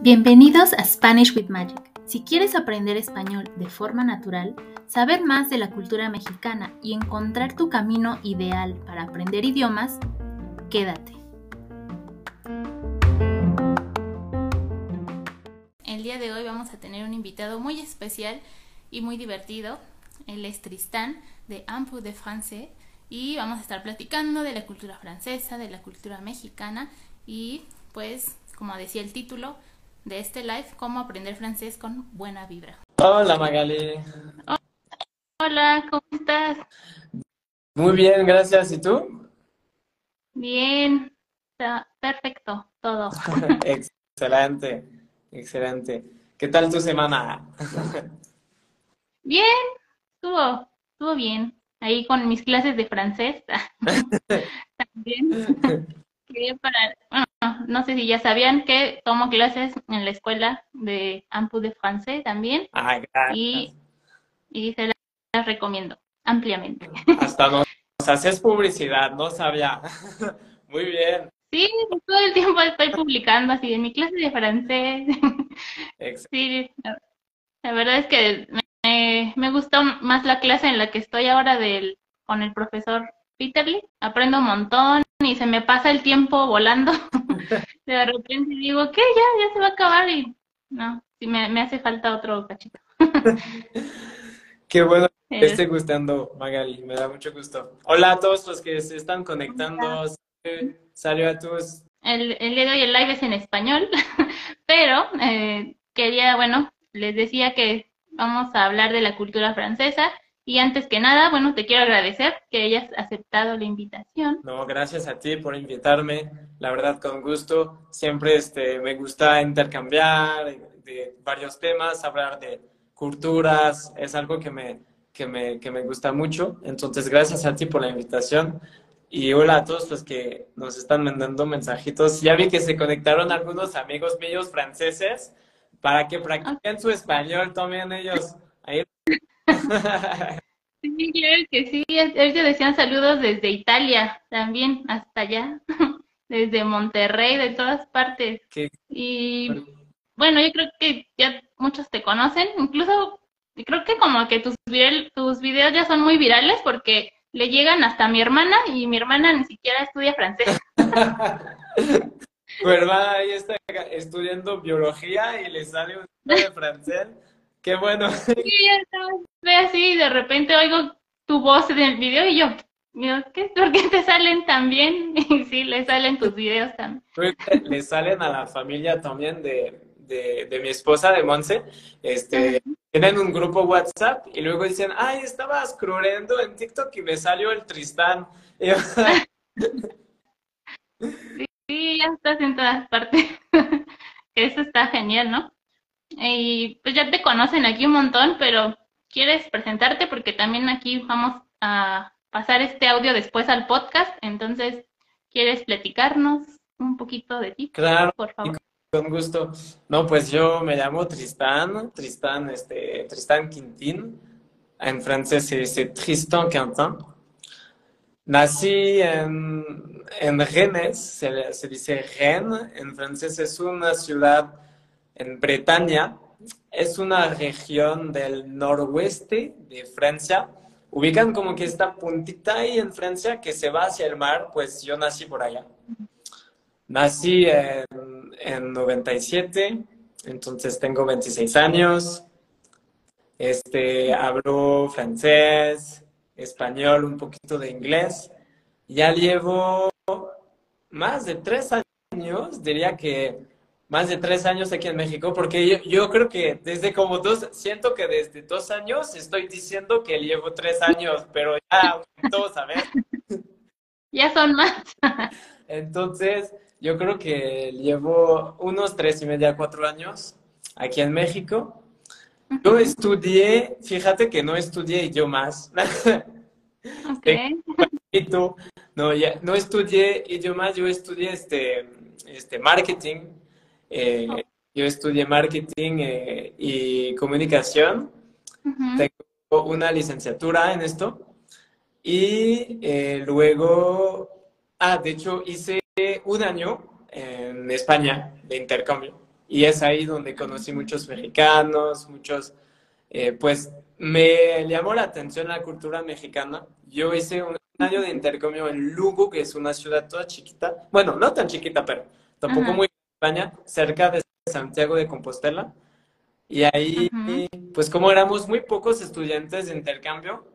Bienvenidos a Spanish with Magic. Si quieres aprender español de forma natural, saber más de la cultura mexicana y encontrar tu camino ideal para aprender idiomas, quédate. El día de hoy vamos a tener un invitado muy especial y muy divertido. Él es Tristán de Ampu de y vamos a estar platicando de la cultura francesa, de la cultura mexicana y pues, como decía el título, de este live, cómo aprender francés con buena vibra. Hola Magali. Hola, ¿cómo estás? Muy bien, gracias. ¿Y tú? Bien, perfecto, todo. excelente, excelente. ¿Qué tal tu semana? bien, estuvo, estuvo bien. Ahí con mis clases de francés. También. para, no sé si ya sabían que tomo clases en la escuela de Ampu de Francés también. y, y se las recomiendo ampliamente. Hasta nos, haces publicidad, no sabía. Muy bien. Sí, todo el tiempo estoy publicando así de mi clase de francés. sí, la verdad es que me, me gustó más la clase en la que estoy ahora del, con el profesor Peterly. Aprendo un montón y se me pasa el tiempo volando. de repente digo, ¿qué? Ya, ya se va a acabar y no, sí me, me hace falta otro cachito. Qué bueno que esté gustando, Magali, me da mucho gusto. Hola a todos los que se están conectando. Saludos a todos. El, el día de hoy el live es en español, pero eh, quería, bueno, les decía que vamos a hablar de la cultura francesa y antes que nada, bueno, te quiero agradecer que hayas aceptado la invitación. No, gracias a ti por invitarme. La verdad, con gusto. Siempre este, me gusta intercambiar de varios temas, hablar de culturas. Es algo que me, que me, que me gusta mucho. Entonces, gracias a ti por la invitación. Y hola a todos los que nos están mandando mensajitos. Ya vi que se conectaron algunos amigos míos franceses para que practiquen su español también ellos. Ahí Sí, claro que sí. Ellos decían saludos desde Italia también, hasta allá, desde Monterrey, de todas partes. Y bueno, yo creo que ya muchos te conocen, incluso creo que como que tus, tus videos ya son muy virales porque le llegan hasta a mi hermana y mi hermana ni siquiera estudia francés. tu hermana ahí está estudiando biología y le sale un de francés. Qué bueno. Sí, ve así, de repente oigo tu voz en el video y yo, ¿qué, ¿por qué te salen tan bien? Y sí, le salen tus videos también. Le salen a la familia también de, de, mi esposa, de Monse. Este, Tienen un grupo WhatsApp y luego dicen, ay, estaba scrolleando en TikTok y me salió el Tristán. sí, ya estás en todas partes. Eso está genial, ¿no? Y pues ya te conocen aquí un montón, pero ¿quieres presentarte? Porque también aquí vamos a pasar este audio después al podcast, entonces, ¿quieres platicarnos un poquito de ti? Claro, por favor. Con gusto. No, pues yo me llamo Tristan, Tristan, este, Tristan Quintin. En francés se dice Tristan Quintin. Nací en, en Rennes, se, dice Rennes, en francés es una ciudad en Bretaña. Es una región del noroeste de Francia. Ubican como que esta puntita ahí en Francia que se va hacia el mar, pues yo nací por allá. Nací en, en 97, entonces tengo 26 años. Este, hablo francés, español, un poquito de inglés. Ya llevo más de tres años, diría que más de tres años aquí en México, porque yo, creo que desde como dos, siento que desde dos años estoy diciendo que llevo tres años, pero ya todos ¿sabes? Ya son más. Entonces, yo creo que llevo unos tres y media, cuatro años aquí en México. Yo estudié, fíjate que no estudié idiomas. Okay. No, ya, no estudié idiomas, yo estudié este, este marketing eh, yo estudié marketing eh, y comunicación. Tengo una licenciatura en esto. Y eh, luego Ah, de hecho, hice un año en España de intercambio y es ahí donde conocí muchos mexicanos, muchos, pues me llamó la atención la cultura mexicana. Yo hice un año de intercambio en Lugo, que es una ciudad toda chiquita, bueno, no tan chiquita, pero tampoco muy España, cerca de Santiago de Compostela. Y ahí, pues como éramos muy pocos estudiantes de intercambio,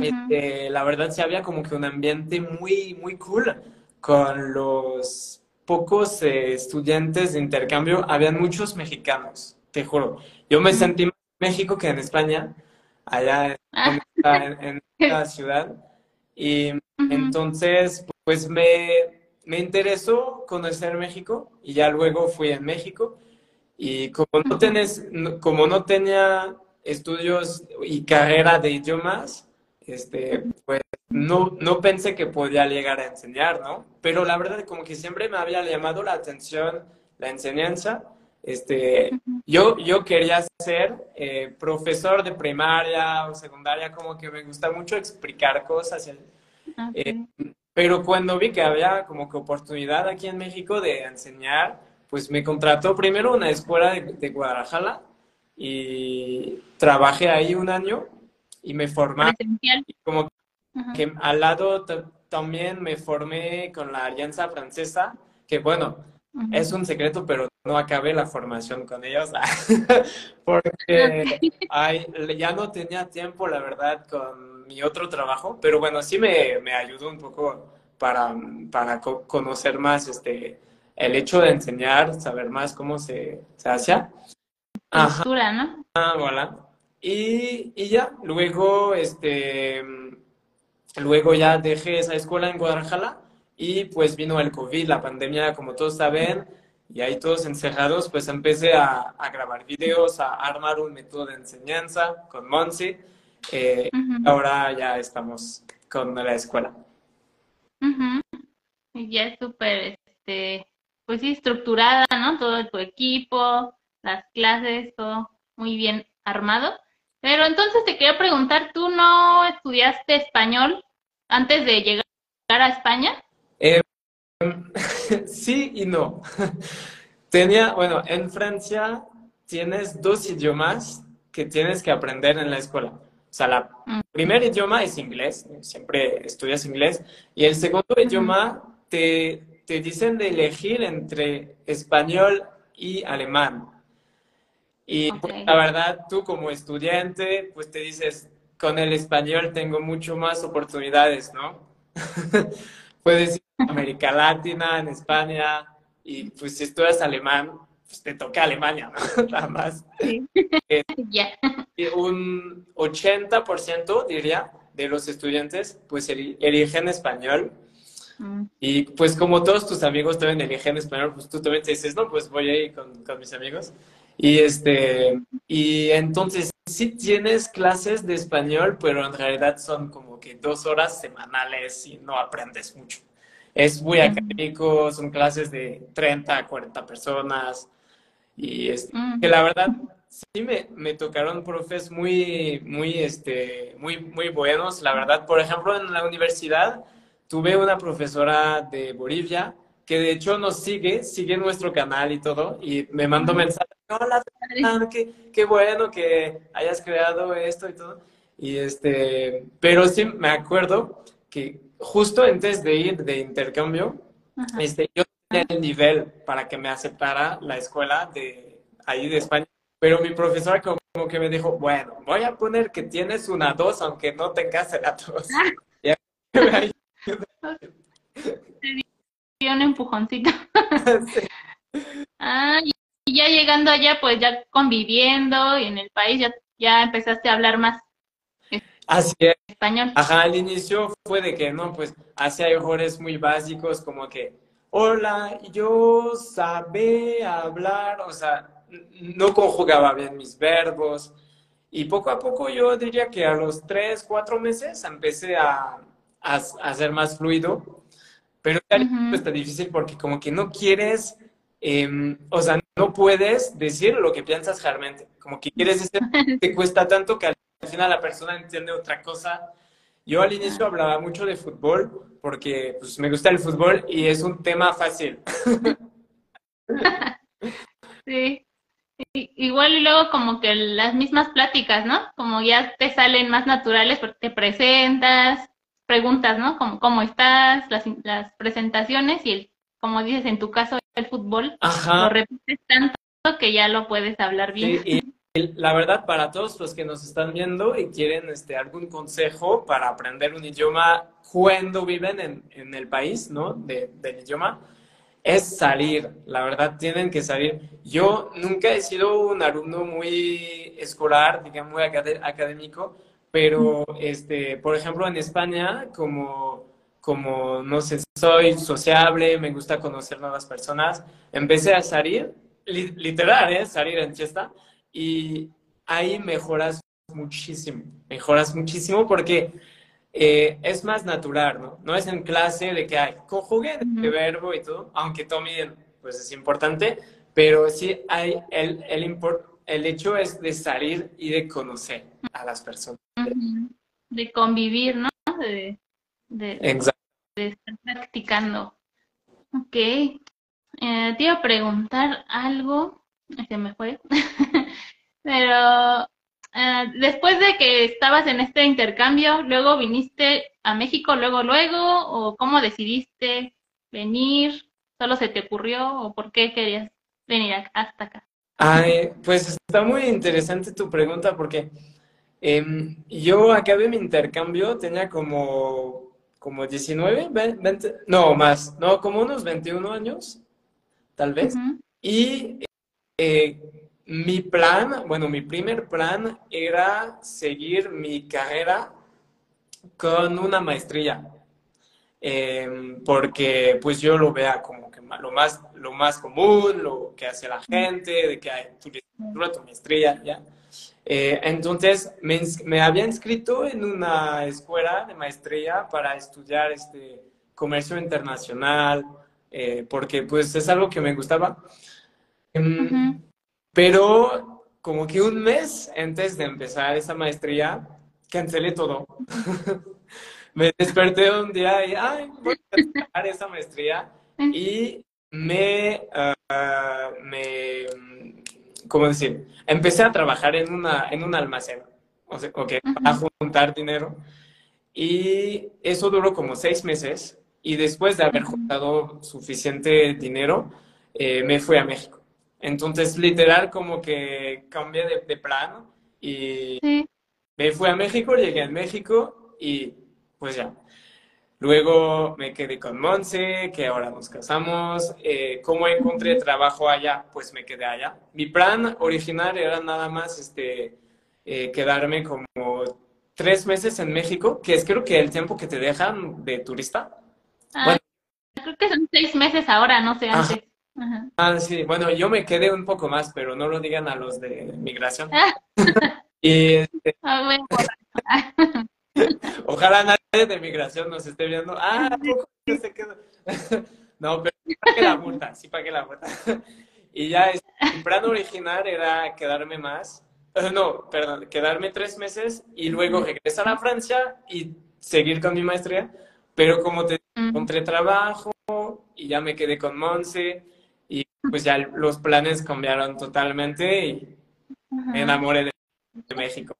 este, la verdad sí había como que un ambiente muy, muy cool con los pocos eh, estudiantes de intercambio, habían muchos mexicanos, te juro. Yo me sentí México que en España, allá en, en, la ciudad. Y entonces, pues me, me interesó conocer México y ya luego fui a México. Y como no, tenés, como no tenía estudios y carrera de idiomas, este, pues no, no pensé que podía llegar a enseñar, ¿no? Pero la verdad como que siempre me había llamado la atención la enseñanza. Este, yo, yo quería ser eh, profesor de primaria o secundaria, como que me gusta mucho explicar cosas. Eh, pero cuando vi que había como que oportunidad aquí en México de enseñar, pues me contrató primero una escuela de, de Guadalajara y trabajé ahí un año y me formé. Y como que al lado también me formé con la Alianza Francesa, que bueno, es un secreto, pero no acabé la formación con ellos, porque ya no tenía tiempo, la verdad, con mi otro trabajo, pero bueno, sí me, me ayudó un poco para, para conocer más este, el hecho de enseñar, saber más cómo se, se hace. Ajá. ¿no? Ah, voilà. Y, y ya, luego, este, luego ya dejé esa escuela en Guadalajara y pues vino el COVID, la pandemia, como todos saben, y ahí todos encerrados, pues empecé a, a grabar videos, a armar un método de enseñanza con Monsi. Eh, ahora ya estamos con la escuela. Y ya es súper, este, pues sí, estructurada, ¿no? Todo tu equipo, las clases, todo muy bien armado. Pero entonces te quería preguntar, ¿tú no estudiaste español antes de llegar a España? Eh, sí y no. Tenía, bueno, en Francia tienes dos idiomas que tienes que aprender en la escuela. O sea, el mm. primer idioma es inglés, siempre estudias inglés, y el segundo idioma te, te dicen de elegir entre español y alemán. Y pues, la verdad, tú como estudiante, pues te dices, con el español tengo mucho más oportunidades, ¿no? Puedes ir a América Latina, en España, y pues si estudias alemán, pues te toca Alemania, ¿no? Nada más. Sí. Eh, un 80% diría de los estudiantes pues eligen español. Mm. Y pues como todos tus amigos también eligen español, pues tú también te dices, no, pues voy a ir con, con mis amigos. Y, este, y entonces sí tienes clases de español, pero en realidad son como que dos horas semanales y no aprendes mucho. Es muy académico, son clases de 30 a 40 personas. Y es, que la verdad sí me, me, tocaron profes muy, muy, este, muy, muy buenos. La verdad, por ejemplo, en la universidad tuve una profesora de Bolivia que de hecho nos sigue, sigue nuestro canal y todo, y me mandó mensajes, hola, qué, qué bueno que hayas creado esto y todo. Y este, pero sí me acuerdo que justo antes de ir de intercambio, este, yo tenía el nivel para que me aceptara la escuela de ahí de España, pero mi profesora como, que me dijo, bueno, voy a poner que tienes una dos, aunque no tengas la dos. un empujoncito. Ah, y ya llegando allá, pues ya conviviendo y en el país ya, ya empezaste a hablar más Así español. Ajá, al inicio fue de que, no, pues hacía errores muy básicos como que, hola, yo sabe hablar, o sea, no conjugaba bien mis verbos. Y poco a poco yo diría que a los tres, cuatro meses empecé a, a, a ser más fluido pero está difícil porque como que no quieres, em, o sea, no puedes decir lo que piensas realmente. Como que quieres decir, te cuesta tanto que al final la persona entiende otra cosa Yo al inicio hablaba mucho de fútbol porque pues, me gusta el fútbol y es un tema fácil. sí. Igual y luego como que las mismas pláticas, ¿no? Como ya te salen más naturales porque te presentas, preguntas, ¿no? Como cómo estás, las, las presentaciones y el, como dices en tu caso el fútbol, lo repites tanto que ya lo puedes hablar bien. y la verdad, para todos los que nos están viendo y quieren este, algún consejo para aprender un idioma cuando viven en, en el país, ¿no? De, del idioma, es salir. La verdad, tienen que salir. Yo nunca he sido un alumno muy escolar, digamos, muy académico, pero, este, por ejemplo, en España, como, como, no sé, soy sociable, me gusta conocer nuevas personas, empecé a salir, literal, ¿eh? Salir en fiesta y ahí mejoras muchísimo, mejoras muchísimo porque eh, es más natural, ¿no? No es en clase de que hay conjugue de verbo y todo, aunque también pues es importante, pero sí hay el, el, el hecho es de salir y de conocer a las personas. De convivir, ¿no? De, de, de estar practicando. Ok. Eh, te iba a preguntar algo, se me fue. Pero eh, después de que estabas en este intercambio, luego viniste a México, luego, luego, o cómo decidiste venir, solo se te ocurrió, o por qué querías venir hasta acá. Ay, pues está muy interesante tu pregunta porque em, yo acabé mi intercambio, tenía como, como 19, 20, no más, no, como unos 21 años, tal vez. Y eh, mi plan, bueno, mi primer plan era seguir mi carrera con una maestría, em, porque pues yo lo vea como que lo más, lo más común, lo que hace la gente, de que hay tu, tu maestría, ¿ya? Eh, entonces me, me, había inscrito en una escuela de maestría para estudiar este comercio internacional, eh, porque pues es algo que me gustaba. Em, pero como que un mes antes de empezar esa maestría, cancelé todo. me desperté un día y, ay, voy a empezar esa maestría. Y me, ah, me, ¿cómo decir? Empecé a trabajar en, una, en un almacén, o sea, okay, a juntar dinero. Y eso duró como seis meses. Y después de haber juntado suficiente dinero, eh, me fui a México. Entonces, literal, como que cambié de, plan y me fui a México, llegué a México y pues ya. Luego me quedé con Monse, que ahora nos casamos. Eh, ¿Cómo encontré trabajo allá? Pues me quedé allá. Mi plan original era nada más este, eh, quedarme como tres meses en México, que es creo que el tiempo que te dejan de turista. Ah, creo que son seis meses ahora, no sé, antes. Ah, sí, bueno, yo me quedé un poco más, pero no lo digan a los de migración. y este, ah, Ojalá nadie de migración nos esté viendo. Ah, poco se quedó? no, pero sí pagué la multa, sí pagué la multa. y ya, el este, plan original era quedarme más. Eh, no, perdón, quedarme tres meses y luego regresar a Francia y seguir con mi maestría. Pero como te encontré trabajo y ya me quedé con Monse pues ya los planes cambiaron totalmente y me enamoré de, México.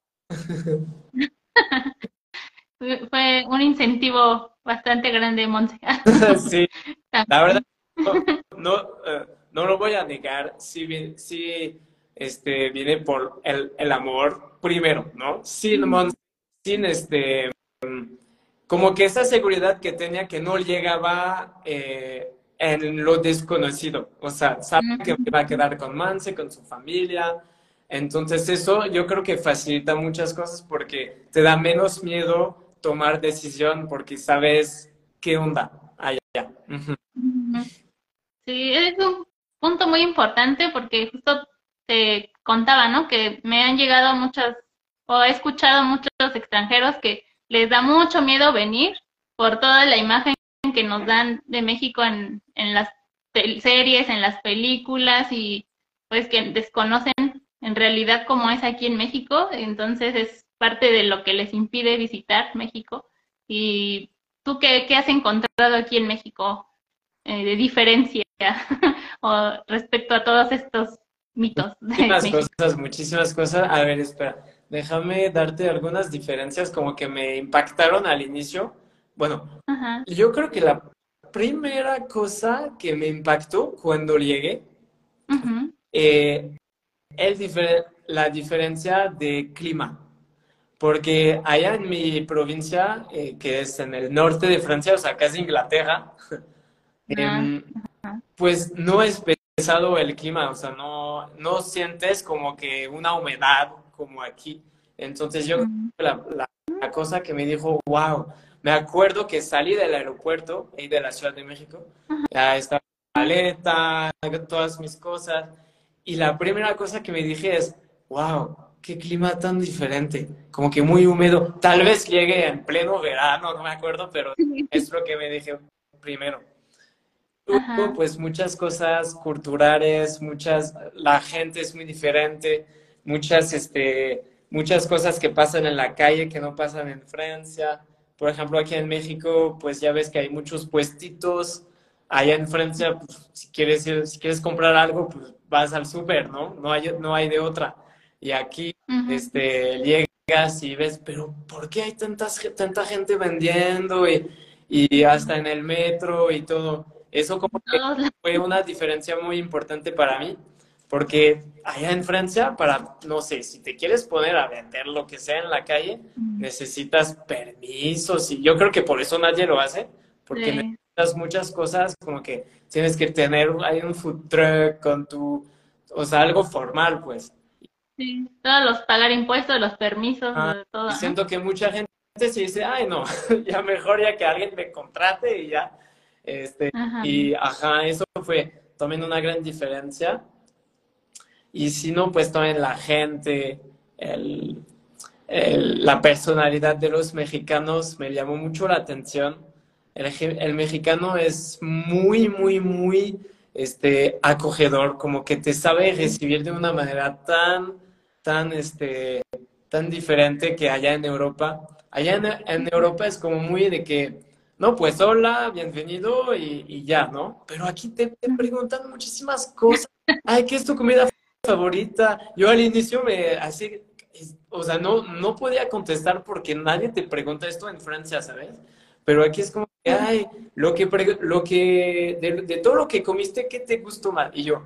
Fue un incentivo bastante grande, Monse. sí, la verdad, no, eh, no, lo voy a negar, sí, sí este, viene por el, el amor primero, ¿no? Sin, sin este, como que esa seguridad que tenía que no llegaba eh, en lo desconocido. O sea, sabe que va a quedar con Manse, con su familia. Entonces eso yo creo que facilita muchas cosas porque te da menos miedo tomar decisión porque sabes qué onda allá. Sí, es un punto muy importante porque justo te contaba, ¿no? Que me han llegado muchas, o he escuchado muchos extranjeros que les da mucho miedo venir por toda la imagen que nos dan de México en, en las series, en las películas y pues que desconocen en realidad cómo es aquí en México, entonces es parte de lo que les impide visitar México. ¿Y tú qué, qué has encontrado aquí en México eh, de diferencia o respecto a todos estos mitos? Muchísimas cosas, muchísimas cosas. A ver, espera, déjame darte algunas diferencias como que me impactaron al inicio. Bueno, yo creo que la primera cosa que me impactó cuando llegué eh, es la diferencia de clima. Porque allá en mi provincia, eh, que es en el norte de Francia, o sea, casi Inglaterra, em, pues no es pesado el clima, o sea, no, no sientes como que una humedad como aquí. Entonces yo, la, la, cosa que me dijo, wow, me acuerdo que salí del aeropuerto y de la Ciudad de México, ya estaba maleta, todas mis cosas, y la primera cosa que me dije es, wow, qué clima tan diferente, como que muy húmedo. Tal vez llegue en pleno verano, no me acuerdo, pero es lo que me dije primero. Luego, pues muchas cosas culturales, muchas, la gente es muy diferente, muchas, este, muchas cosas que pasan en la calle que no pasan en Francia. Por ejemplo, aquí en México, pues ya ves que hay muchos puestitos. Allá en Francia, pues, si, quieres, si quieres comprar algo, pues vas al súper, ¿no? No hay, no hay de otra. Y aquí este, llegas y ves, pero ¿por qué hay tantas, tanta gente vendiendo y, y hasta en el metro y todo? Eso como que fue una diferencia muy importante para mí, porque allá en Francia, para, no sé, si te quieres poner a vender lo que sea en la calle, necesitas permisos y yo creo que por eso nadie lo hace, porque necesitas muchas cosas como que tienes que tener hay un food truck con tu, o sea, algo formal, pues. Sí, todos los pagar impuestos, los permisos, ah, todo. Y siento que mucha gente se dice, ay, no, ya mejor ya que alguien me contrate y ya. Este, Y ajá, eso fue también una gran diferencia. Y si no, pues también la gente, el, la personalidad de los mexicanos me llamó mucho la atención. El, mexicano es muy, muy, muy este, acogedor, como que te sabe recibir de una manera tan, tan, este, tan diferente que allá en Europa. Allá en, Europa es como muy de que, no, pues hola, bienvenido y, ya, ¿no? Pero aquí te, preguntan muchísimas cosas. Ay, ¿qué es tu comida favorita? Yo al inicio me, así, o sea, no, no podía contestar porque nadie te pregunta esto en Francia, ¿sabes? Pero aquí es como que, ay, lo que, lo que de, todo lo que comiste, ¿qué te gustó más? Y yo,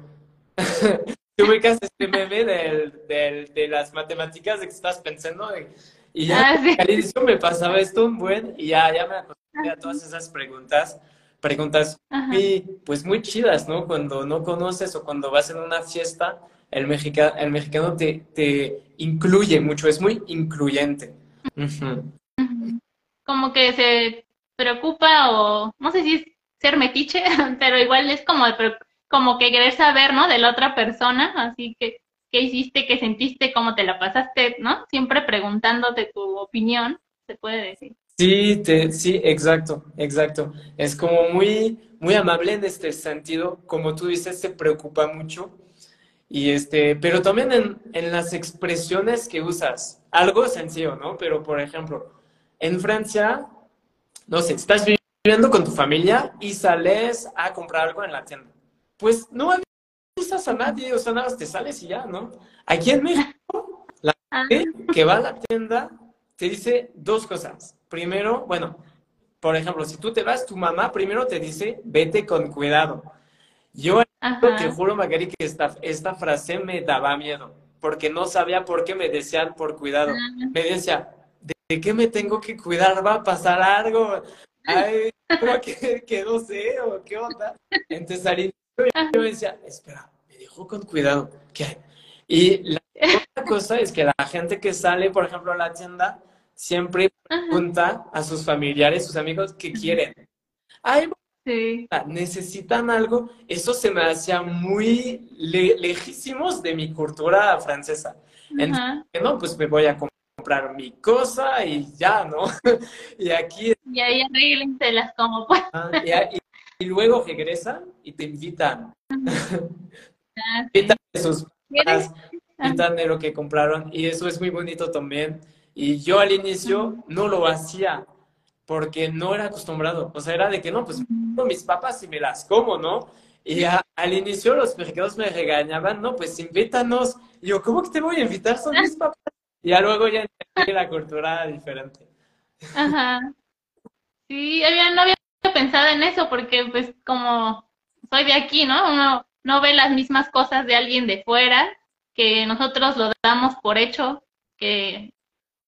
tú ubicas este meme del, del, de las matemáticas de que estás pensando y ya ah, al inicio me pasaba esto un buen y ya, ya me acostumbré a todas esas preguntas, preguntas y pues muy chidas, ¿no? Cuando no conoces o cuando vas en una fiesta, el, mexica, el mexicano te, te incluye mucho, es muy incluyente. Como que se preocupa o no sé si es ser metiche, pero igual es como, como que querer saber, ¿no? De la otra persona, así que qué hiciste, qué sentiste, cómo te la pasaste, ¿no? Siempre preguntándote tu opinión, se puede decir. Sí, te, sí, exacto, exacto. Es como muy, muy amable en este sentido, como tú dices, se preocupa mucho. Y este, pero también en, en las expresiones que usas, algo sencillo, ¿no? Pero por ejemplo, en Francia no sé, estás viviendo con tu familia y sales a comprar algo en la tienda. Pues no avisas a nadie, o sea, nada más te sales y ya, ¿no? Aquí en México, la ah. gente que va a la tienda te dice dos cosas. Primero, bueno, por ejemplo, si tú te vas, tu mamá primero te dice, vete con cuidado. Yo te juro, Magari, que esta, esta frase me daba miedo, porque no sabía por qué me decían por cuidado. Me decía, ¿de qué me tengo que cuidar? ¿Va a pasar algo? Ay, que, que no sé, o qué onda. Entonces al yo decía, espera, me dijo con cuidado. ¿Qué? Y la otra cosa es que la gente que sale, por ejemplo, a la tienda, siempre pregunta a sus familiares, sus amigos, ¿qué quieren? Ay, necesitan algo. Eso se me hacía muy lejísimos de mi cultura francesa. Entonces, no, pues me voy a comprar mi cosa y ya, ¿no? y aquí... Y ahí arréglenselas como pues. y, luego regresan y te invitan. Ah, invitan de sus invitan de lo que compraron y eso es muy bonito también. Y yo al inicio no lo hacía, porque no era acostumbrado. O sea, era de que no, pues mis papas y me las como, ¿no? Y al inicio los mexicanos me regañaban, no, pues invítanos. Y yo, ¿cómo que te voy a invitar? Son mis papas. Y ya luego ya entendí la cultura diferente. Ajá. Sí, no había pensado en eso porque pues como soy de aquí, ¿no? Uno no ve las mismas cosas de alguien de fuera que nosotros lo damos por hecho, que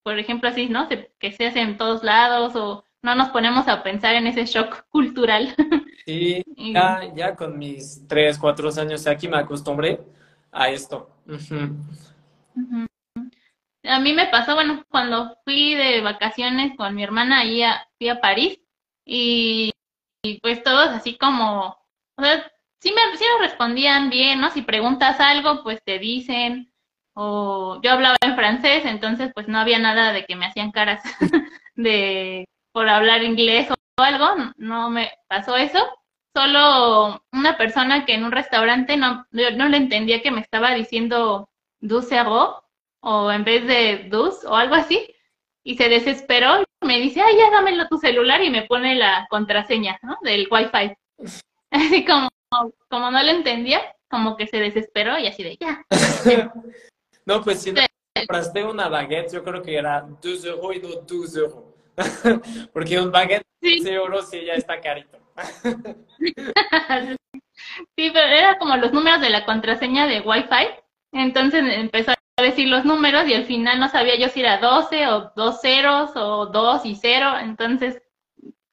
por ejemplo así, ¿no? que se hace en todos lados o no nos ponemos a pensar en ese shock cultural. Sí, ya, ya con mis tres, cuatro años aquí me acostumbré a esto. A mí me pasó, bueno, cuando fui de vacaciones con mi hermana ahí a, fui a París y, pues todos así como, o sea, sí me, sí me respondían bien, ¿no? Si preguntas algo, pues te dicen, o yo hablaba en francés, entonces pues no había nada de que me hacían caras de por hablar inglés o algo, no me pasó eso. Solo una persona que en un restaurante no, no le entendía que me estaba diciendo du o en vez de dus o algo así, y se desesperó y me dice, ay, ya dámelo tu celular y me pone la contraseña, ¿no? Del wifi. Así como, como no le entendía, como que se desesperó y así de ya. no, pues si no compraste una baguette, yo creo que era 2 euros y no 2 euros. Porque un baguette de sí. euros sí ya está carito. sí, pero era como los números de la contraseña de Wi-Fi. Entonces empezó a decir los números y al final no sabía yo si era 12 o dos ceros o 2 y 0. Entonces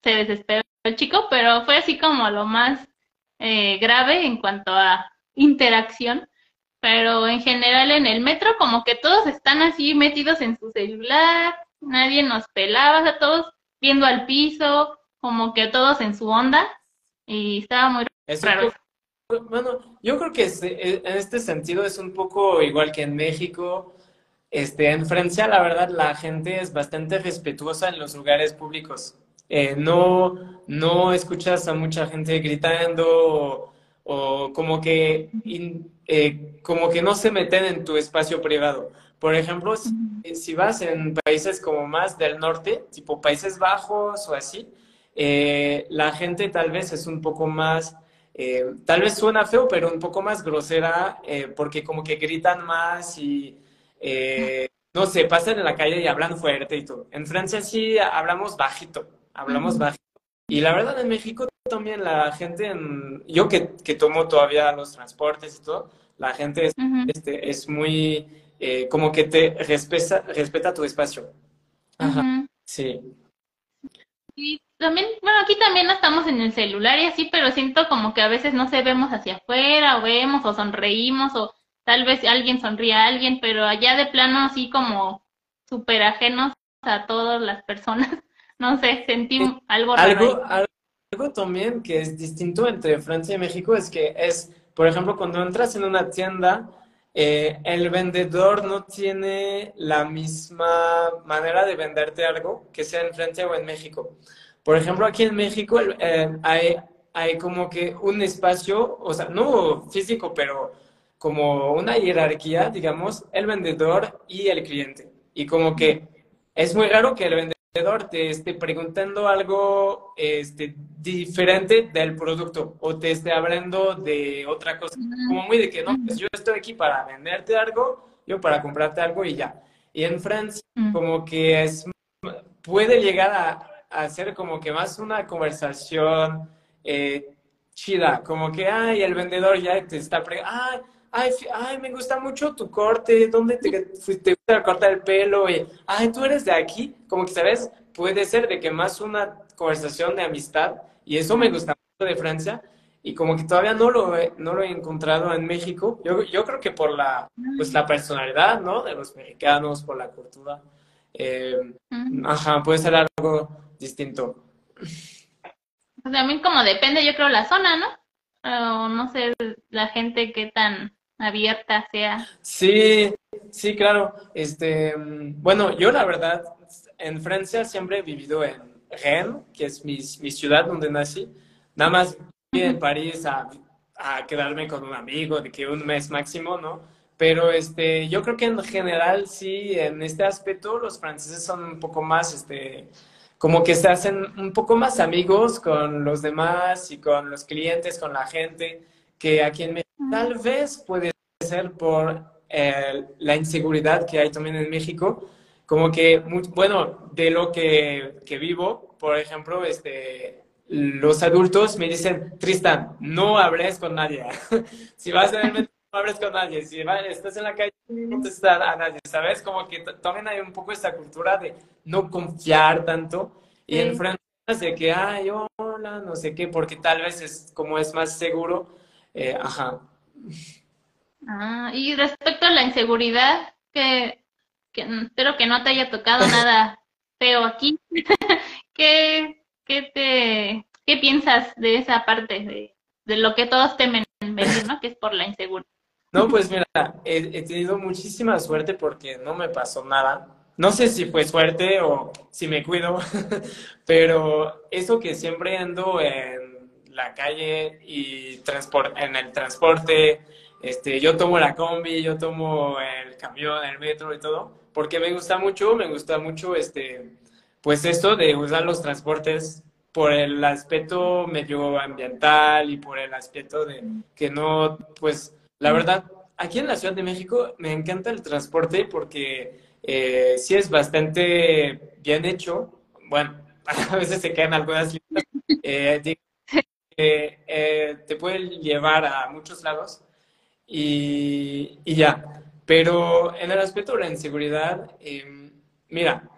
se desesperó el chico, pero fue así como lo más eh, grave en cuanto a interacción. Pero en general en el metro como que todos están así metidos en su celular, nadie nos pelaba, o todos viendo al piso, como que todos en su onda, y estaba muy raro. bueno, yo creo que e, en este sentido es un poco igual que en México. Este, en Francia, la verdad, la gente es bastante respetuosa en los lugares públicos. Eh, no, no escuchas a mucha gente gritando o, como que eh, como que no se meten en tu espacio privado. Por ejemplo, si, vas en países como más del norte, tipo Países Bajos o así, eh, la gente tal vez es un poco más, eh, tal vez suena feo, pero un poco más grosera, eh, porque como que gritan más y, no sé, pasan en la calle y hablan fuerte y todo. En Francia sí hablamos bajito, hablamos bajito. Y la verdad en México también la gente, yo que, que, tomo todavía los transportes y todo, la gente es, este, es muy eh, como que te respeta, respeta tu espacio. Ajá, sí. Y también, bueno, aquí también estamos en el celular y así, pero siento como que a veces no se vemos hacia afuera o vemos o sonreímos o tal vez alguien sonríe a alguien, pero allá de plano así como súper ajenos a todas las personas. No sé, sentí algo Algo, algo también que es distinto entre Francia y México es que es, por ejemplo, cuando entras en una tienda, eh, el vendedor no tiene la misma manera de venderte algo que sea en Francia o en México. Por ejemplo, aquí en México eh, hay, hay como que un espacio, o sea, no físico, pero como una jerarquía, digamos, el vendedor y el cliente. Y como que es muy raro que el vendedor te esté preguntando algo este, diferente del producto o te esté hablando de otra cosa. Como muy de que no, pues yo estoy aquí para venderte algo, yo para comprarte algo y ya. Y en Francia, como que es, puede llegar a, a ser como que más una conversación eh, chida, como que, ay, el vendedor ya te está preguntando, ay, ay, me gusta mucho tu corte, ¿dónde te fuiste a cortar el pelo? Y, ay, tú eres de aquí, como que, ¿sabes? Puede ser de que más una conversación de amistad, y eso me gusta mucho de Francia, y como que todavía no lo he, no lo he encontrado en México, yo, yo creo que por la, pues, la personalidad, ¿no? De los mexicanos, por la cultura. Eh, ajá, puede ser algo distinto. Pues también como depende, yo creo, la zona, ¿no? O no sé, la gente qué tan abierta sea. Sí, sí, claro. Este, bueno, yo la verdad, en Francia siempre he vivido en Rennes, que es mi, mi ciudad donde nací. Nada más fui en París a, a, quedarme con un amigo de que un mes máximo, ¿no? Pero este, yo creo que en general sí, en este aspecto los franceses son un poco más, este, como que se hacen un poco más amigos con los demás y con los clientes, con la gente, que aquí en México tal vez puede ser por eh, la inseguridad que hay también en México, como que, bueno, de lo que, que, vivo, por ejemplo, este, los adultos me dicen, Tristan, no hables con nadie. si vas en el no hables con nadie. Si estás en la calle, no contestas a nadie, ¿sabes? Como que también hay un poco esta cultura de no confiar tanto. Y en Francia, de que, ay, hola, no sé qué, porque tal vez es como es más seguro. Eh, ajá. Ah, y respecto a la inseguridad, que, espero que no te haya tocado nada feo aquí. ¿Qué, qué, te, ¿Qué piensas de esa parte, de, de lo que todos temen venir, ¿no? que es por la inseguridad? No, pues mira, he, tenido muchísima suerte porque no me pasó nada. No sé si fue suerte o si me cuido, pero eso que siempre ando en la calle y en el transporte, este, yo tomo la combi, yo tomo el camión, el metro y todo, porque me gusta mucho, me gusta mucho, este, pues esto de usar los transportes por el aspecto medioambiental y por el aspecto de que no, pues la verdad, aquí en la Ciudad de México me encanta el transporte porque eh, sí es bastante bien hecho. Bueno, a veces se quedan algunas líneas. Eh, eh, te puede llevar a muchos lados y, y, ya. Pero en el aspecto de la inseguridad, em, mira,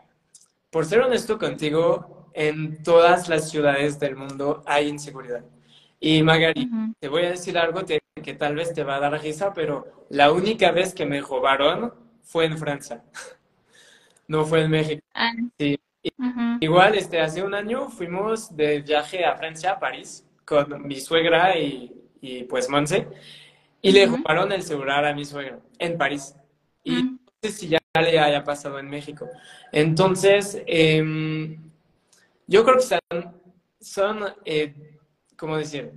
por ser honesto contigo, en todas las ciudades del mundo hay inseguridad. Y Magari, te voy a decir algo que tal vez te va a dar risa, pero la única vez que me robaron fue en Francia. no fue en México. Ah. Sí. Igual, este, hace un año fuimos de viaje a Francia, a París, con mi suegra y, y pues Monse, y le robaron el celular a mi suegra en París. Y no sé si ya le haya pasado en México. Entonces, em, yo creo que son, son eh, ¿cómo decir?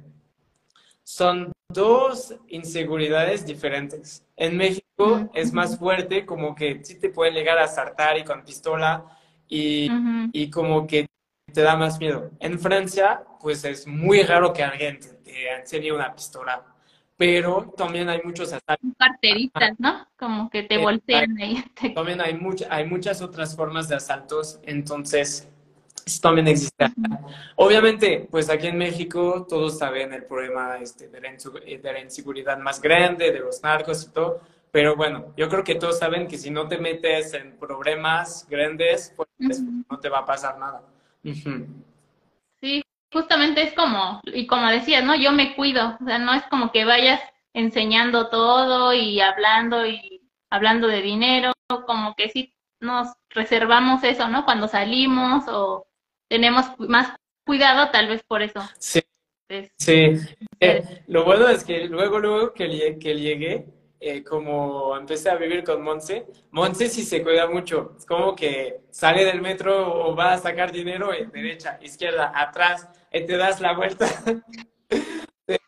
Son dos inseguridades diferentes. En México es más fuerte, como que sí te pueden llegar a saltar y con pistola y, y, como que te da más miedo. En Francia, pues es muy raro que alguien te, enseñe una pistola, pero también hay muchos asaltos. Carteritas, ¿no? Como que te voltean ahí. También hay, hay muchas otras formas de asaltos, entonces también existe. Obviamente, pues aquí en México todos saben el problema este, de, la inseguridad más grande, de los narcos y todo, pero bueno, yo creo que todos saben que si no te metes en problemas grandes, pues no te va a pasar nada. Sí, justamente es como, y como decías, ¿no? Yo me cuido, o sea, no es como que vayas enseñando todo y hablando y hablando de dinero, como que sí nos reservamos eso, ¿no? Cuando salimos o tenemos más cuidado, tal vez por eso. Sí. sí. Eh, lo bueno es que luego, luego que, que llegué, eh, como empecé a vivir con Monse, Monse sí se cuida mucho. Es como que sale del metro o va a sacar dinero, derecha, izquierda, atrás, y te das la vuelta. te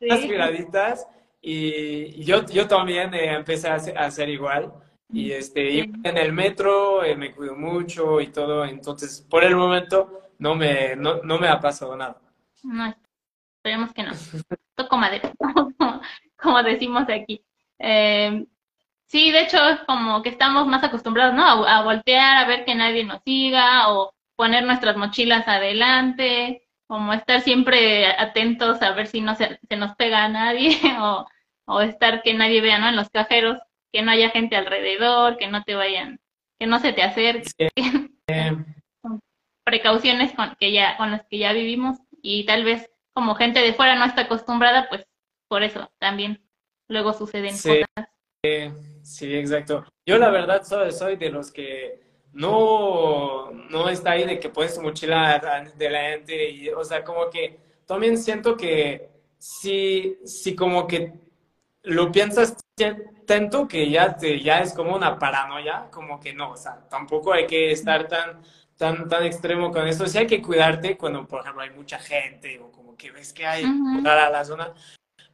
das cuidaditas. Y yo, yo también eh, empecé a hacer igual. Y este, en el metro eh, me cuido mucho y todo, entonces por el momento no me, no, no me ha pasado nada. No, esperemos que no. Toco madera, como decimos aquí. Eh, sí, de hecho, como que estamos más acostumbrados, ¿no? A, voltear, a ver que nadie nos siga, o poner nuestras mochilas adelante, como estar siempre atentos a ver si no se, se nos pega a nadie, o, o estar que nadie vea, ¿no? En los cajeros que no haya gente alrededor, que no te vayan, que no se te acerquen. Precauciones con, que ya, con las que ya vivimos y tal vez como gente de fuera no está acostumbrada, pues por eso también luego suceden cosas. Sí, exacto. Yo la verdad soy, soy de los que no, no está ahí de que pones tu mochila delante y, o sea, como que también siento que sí, sí como que lo piensas tanto que ya, te, ya es como una paranoia, como que no, o sea, tampoco hay que estar tan, tan, tan extremo con eso. Sí hay que cuidarte cuando, por ejemplo, hay mucha gente o como que ves que hay uh a la zona,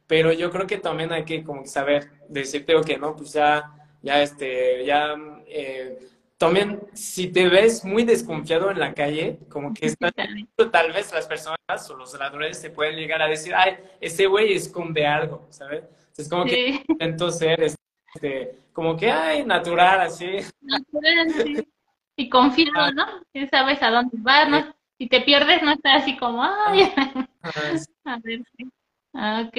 pero yo creo que también hay que como saber decirte, ok, no, pues ya, ya, este, ya, eh, también si te ves muy desconfiado en la calle, como que estás, tal vez las personas o los ladrones se pueden llegar a decir, ay, ese güey esconde algo, ¿sabes? Es como que intento ser, este, como que, ay, natural, así. Natural, sí. Y confiado. ¿no? Y sabes a dónde vas, ¿no? Si te pierdes, no estás así como, ay. a ver, sí. Ok.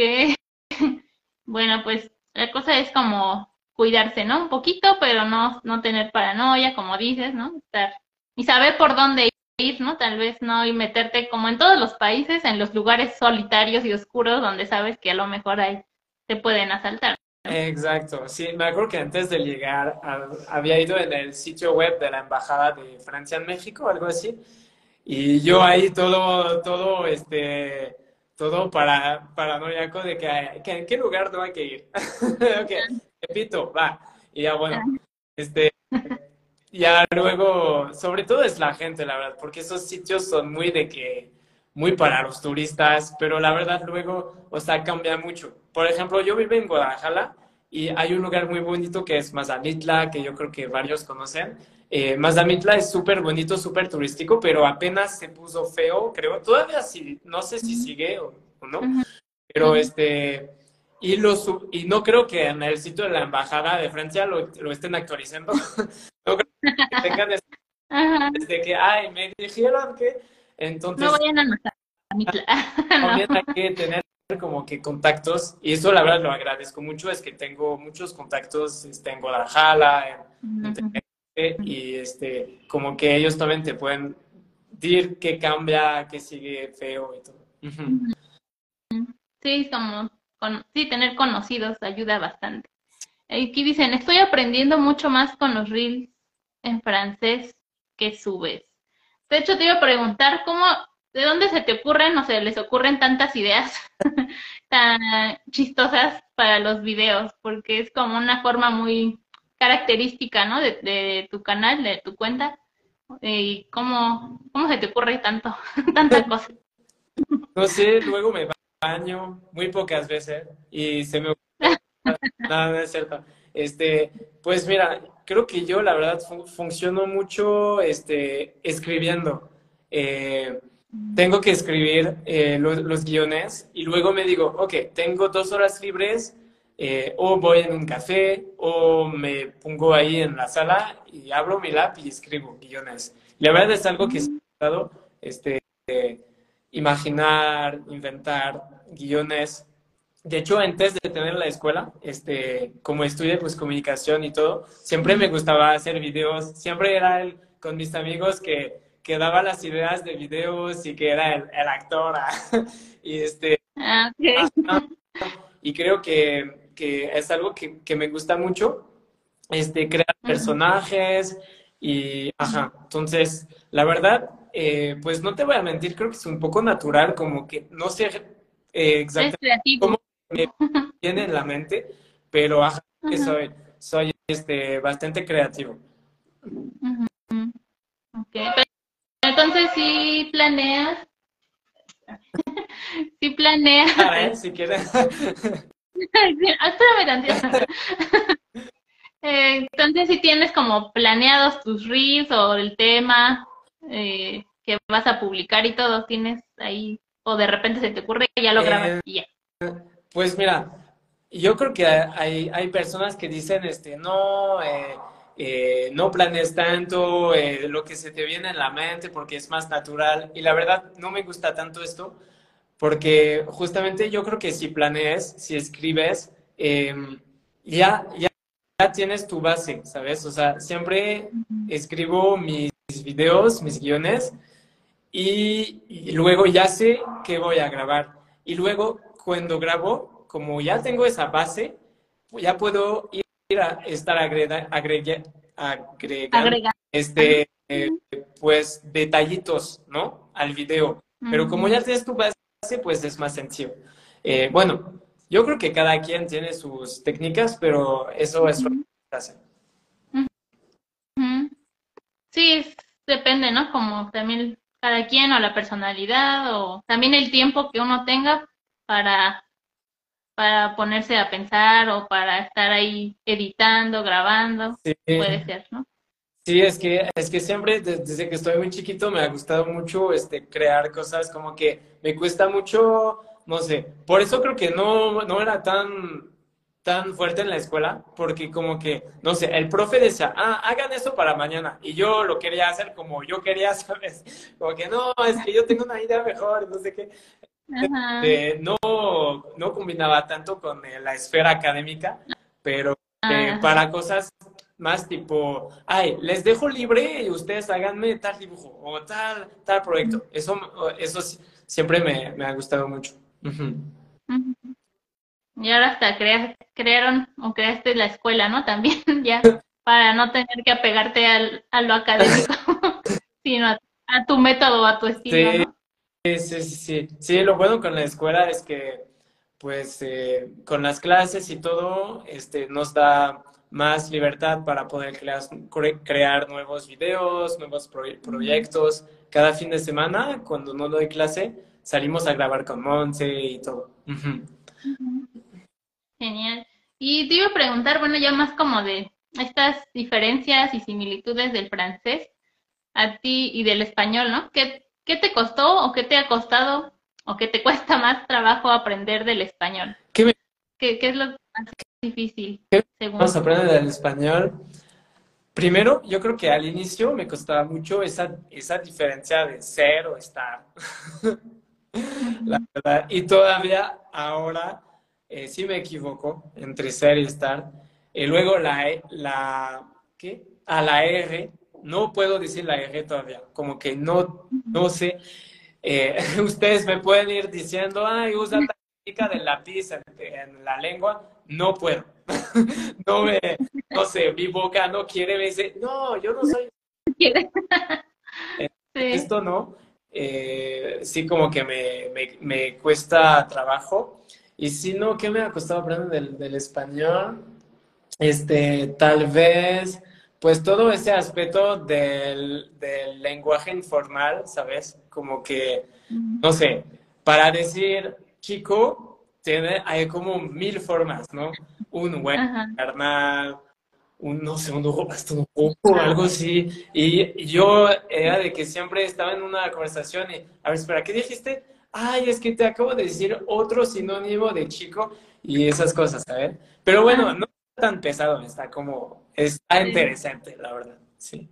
Bueno, pues la cosa es como cuidarse, ¿no? Un poquito, pero no, no tener paranoia, como dices, ¿no? Estar, y saber por dónde ir, ¿no? Tal vez no y meterte como en todos los países, en los lugares solitarios y oscuros donde sabes que a lo mejor ahí te pueden asaltar. Exacto, sí, me acuerdo que antes de llegar había ido en el sitio web de la Embajada de Francia en México, algo así, y yo ahí todo, todo, este, todo para paranoiaco de que, en qué lugar no hay que ir. ok, repito, va. Y ya bueno, este, ya luego, sobre todo es la gente, la verdad, porque esos sitios son muy de que, muy para los turistas, pero la verdad luego, o sea, cambia mucho. Por ejemplo, yo vivo en Guadalajara y hay un lugar muy bonito que es Mazamitla, que yo creo que varios conocen. Eh, Mazamitla es súper bonito, súper turístico, pero apenas se puso feo, creo. Todavía sí, no sé si sigue o, no, pero este, y, lo, y no creo que en el sitio de la Embajada de Francia lo, lo estén actualizando. no creo que tengan desde que, ay, me dijeron que, entonces... No vayan a Mazamitla. Hay que tener como que contactos, y eso la verdad lo agradezco mucho, es que tengo muchos contactos este, en Guadalajara, y este, como que ellos también te pueden decir qué cambia, qué sigue feo y todo. Sí, como, sí, tener conocidos ayuda bastante. Aquí dicen, estoy aprendiendo mucho más con los reels en francés que subes. De hecho, te iba a preguntar, ¿cómo, ¿de dónde se te ocurren, o se les ocurren tantas ideas tan chistosas para los videos? Porque es como una forma muy característica, ¿no? De, tu canal, de tu cuenta. ¿Y cómo, cómo se te ocurre tanto, tanta cosa? No sé, luego me baño muy pocas veces y se me ocurre. Nada, no es cierto. Este, pues mira, creo que yo la verdad funciono mucho este, escribiendo. Eh, tengo que escribir eh, los, guiones y luego me digo, ok, tengo dos horas libres, eh, o voy en un café, o me pongo ahí en la sala y abro mi lápiz y escribo guiones. la verdad es algo que he estado, este, imaginar, inventar guiones. De hecho, antes de tener la escuela, este, como estudié pues comunicación y todo, siempre me gustaba hacer videos, siempre era el, con mis amigos que que daba las ideas de videos y que era el, actor. Ah, y este. Ah, y creo que, que, es algo que, que, me gusta mucho, este, crear personajes y, ajá, entonces, la verdad, eh, pues no te voy a mentir, creo que es un poco natural, como que no sé eh, exactamente cómo me viene en la mente, pero ajá, que soy, soy este, bastante creativo. Okay. Entonces, si planeas, si planeas. A ver, si quieres. Espérame Entonces, si tienes como planeados tus reels o el tema eh, que vas a publicar y todo, tienes ahí, o de repente se te ocurre y ya lo grabas y ya. Pues mira, yo creo que hay, hay personas que dicen, este, no, eh, eh, no planees tanto eh, lo que se te viene en la mente porque es más natural. Y la verdad, no me gusta tanto esto porque justamente yo creo que si planees, si escribes, em, ya, ya, tienes tu base, ¿sabes? O sea, siempre escribo mis videos, mis guiones y, y luego ya sé qué voy a grabar. Y luego, cuando grabo, como ya tengo esa base, ya puedo ir a estar agrega, agregando este, eh, pues detallitos, ¿no? Al video. Pero como ya tienes tu base, pues es más sencillo. Eh, bueno, yo creo que cada quien tiene sus técnicas, pero eso es lo que hace. Sí, depende, ¿no? Como también cada quien o la personalidad o también el tiempo que uno tenga para para ponerse a pensar o para estar ahí editando, grabando, puede ser, ¿no? Sí, es que, es que siempre desde que estoy muy chiquito me ha gustado mucho este, crear cosas, como que me cuesta mucho, no sé, por eso creo que no, no era tan, tan fuerte en la escuela, porque como que, no sé, el profe decía, ah, hagan eso para mañana, y yo lo quería hacer como yo quería, ¿sabes? Como que no, es que yo tengo una idea mejor, no sé qué. Este, no, no combinaba tanto con la esfera académica, pero eh, para cosas más tipo, ay, les dejo libre y ustedes háganme tal dibujo o tal, tal proyecto. Eso, eso siempre me, ha gustado mucho. Y ahora hasta crearon o creaste la escuela, ¿no? También ya, para no tener que apegarte al, a lo académico, sino a, tu método, a tu estilo, sí, ¿no? Sí, sí, sí. Sí, lo bueno con la escuela es que, pues, eh, con las clases y todo, este, nos da más libertad para poder crear, crear nuevos videos, nuevos proyectos. Cada fin de semana, cuando no doy clase, salimos a grabar con Monse y todo. Genial. Y te iba a preguntar, bueno, ya más como de estas diferencias y similitudes del francés a ti y del español, ¿no? ¿Qué, qué te costó o qué te ha costado o qué te cuesta más trabajo aprender del español? ¿Qué, ¿Qué, qué es lo más difícil. Vamos a aprender del español. Primero, yo creo que al inicio me costaba mucho esa, esa diferencia de ser o estar. la verdad. Y todavía ahora eh, sí me equivoco entre ser y estar. Y luego la, la, ¿qué? A la R, no puedo decir la R todavía, como que no, no sé. Eh, ustedes me pueden ir diciendo, ay, usa la técnica del lápiz en la lengua, no puedo. no me, no sé, mi boca no quiere, me dice, no, yo no soy. Esto no. Eh, sí, como que me, me, cuesta trabajo. Y si no, ¿qué me ha costado aprender del, español? Este, tal vez, pues todo ese aspecto del, del lenguaje informal, ¿sabes? Como que, no sé, para decir chico, tiene, hay como mil formas, ¿no? Un buen carnal, un, no sé, un ojo bastante poco, algo así. Y yo era de que siempre estaba en una conversación y, a ver, espera, ¿qué dijiste? Ay, es que te acabo de decir otro sinónimo de chico y esas cosas, ¿sabes? Pero bueno, no está tan pesado, está como, está interesante, la verdad, sí.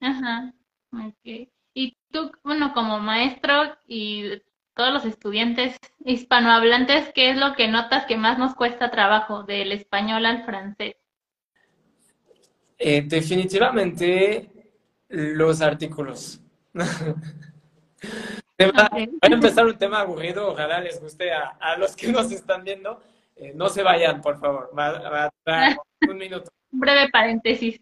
Ajá, ok. Y tú, bueno, como maestro y todos los estudiantes hispanohablantes, ¿qué es lo que notas que más nos cuesta trabajo del español al francés? Eh, definitivamente los artículos. Voy a empezar un tema aburrido, ojalá les guste a, los que nos están viendo. Eh, no se vayan, por favor, va, a un minuto. Breve paréntesis.